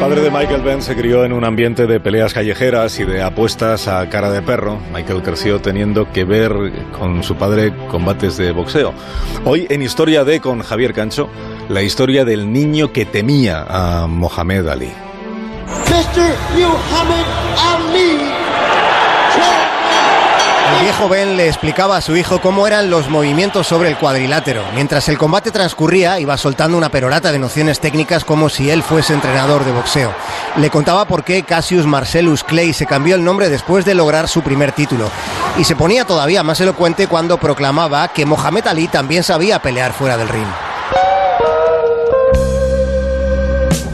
padre de Michael Benn se crió en un ambiente de peleas callejeras y de apuestas a cara de perro. Michael creció teniendo que ver con su padre combates de boxeo. Hoy en Historia de con Javier Cancho, la historia del niño que temía a Mohamed Ali. Ben le explicaba a su hijo cómo eran los movimientos sobre el cuadrilátero. Mientras el combate transcurría, iba soltando una perorata de nociones técnicas como si él fuese entrenador de boxeo. Le contaba por qué Cassius Marcellus Clay se cambió el nombre después de lograr su primer título. Y se ponía todavía más elocuente cuando proclamaba que Mohamed Ali también sabía pelear fuera del ring.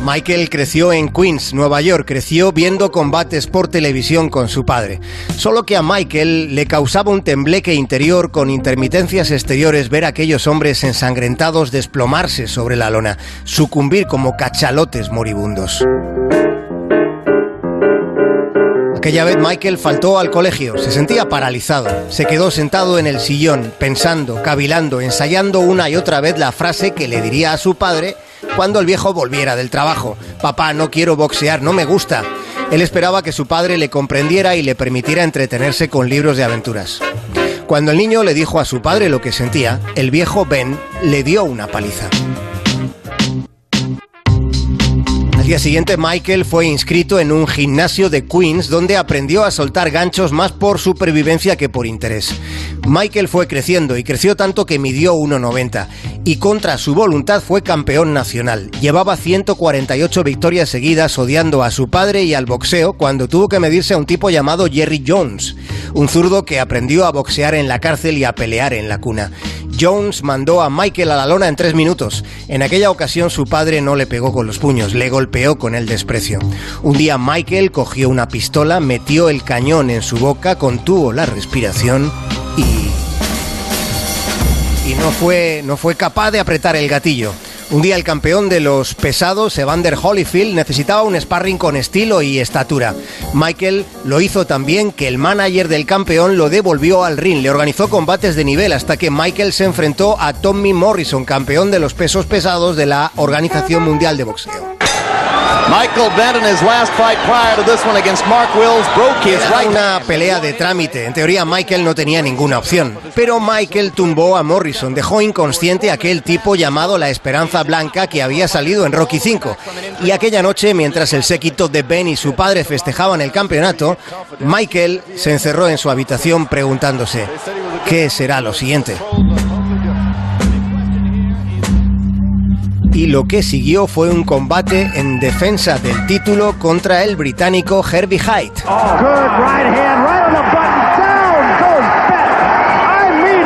Michael creció en Queens, Nueva York, creció viendo combates por televisión con su padre. Solo que a Michael le causaba un tembleque interior con intermitencias exteriores ver a aquellos hombres ensangrentados desplomarse sobre la lona, sucumbir como cachalotes moribundos. Aquella vez Michael faltó al colegio, se sentía paralizado, se quedó sentado en el sillón, pensando, cavilando, ensayando una y otra vez la frase que le diría a su padre cuando el viejo volviera del trabajo. Papá, no quiero boxear, no me gusta. Él esperaba que su padre le comprendiera y le permitiera entretenerse con libros de aventuras. Cuando el niño le dijo a su padre lo que sentía, el viejo Ben le dio una paliza. Al día siguiente, Michael fue inscrito en un gimnasio de Queens donde aprendió a soltar ganchos más por supervivencia que por interés. Michael fue creciendo y creció tanto que midió 1,90 y contra su voluntad fue campeón nacional. Llevaba 148 victorias seguidas odiando a su padre y al boxeo cuando tuvo que medirse a un tipo llamado Jerry Jones, un zurdo que aprendió a boxear en la cárcel y a pelear en la cuna. Jones mandó a Michael a la lona en tres minutos. En aquella ocasión su padre no le pegó con los puños, le golpeó con el desprecio. Un día Michael cogió una pistola, metió el cañón en su boca, contuvo la respiración y y no fue, no fue capaz de apretar el gatillo. Un día el campeón de los pesados, Evander Holyfield, necesitaba un sparring con estilo y estatura. Michael lo hizo también que el manager del campeón lo devolvió al ring, le organizó combates de nivel hasta que Michael se enfrentó a Tommy Morrison, campeón de los pesos pesados de la Organización Mundial de Boxeo. Michael Benn his last fight prior to this one against Mark Wills broke his right. Una pelea de trámite. En teoría Michael no tenía ninguna opción, pero Michael tumbó a Morrison, dejó inconsciente a aquel tipo llamado la Esperanza Blanca que había salido en Rocky 5. Y aquella noche, mientras el séquito de Ben y su padre festejaban el campeonato, Michael se encerró en su habitación preguntándose, ¿qué será lo siguiente? Y lo que siguió fue un combate en defensa del título contra el británico Herbie Haidt.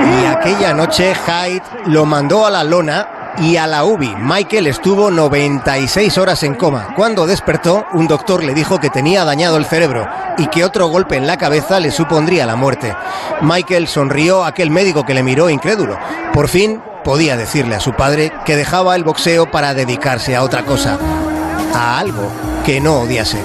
Y aquella noche Haidt lo mandó a la lona y a la UBI. Michael estuvo 96 horas en coma. Cuando despertó, un doctor le dijo que tenía dañado el cerebro y que otro golpe en la cabeza le supondría la muerte. Michael sonrió a aquel médico que le miró incrédulo. Por fin podía decirle a su padre que dejaba el boxeo para dedicarse a otra cosa, a algo que no odiase.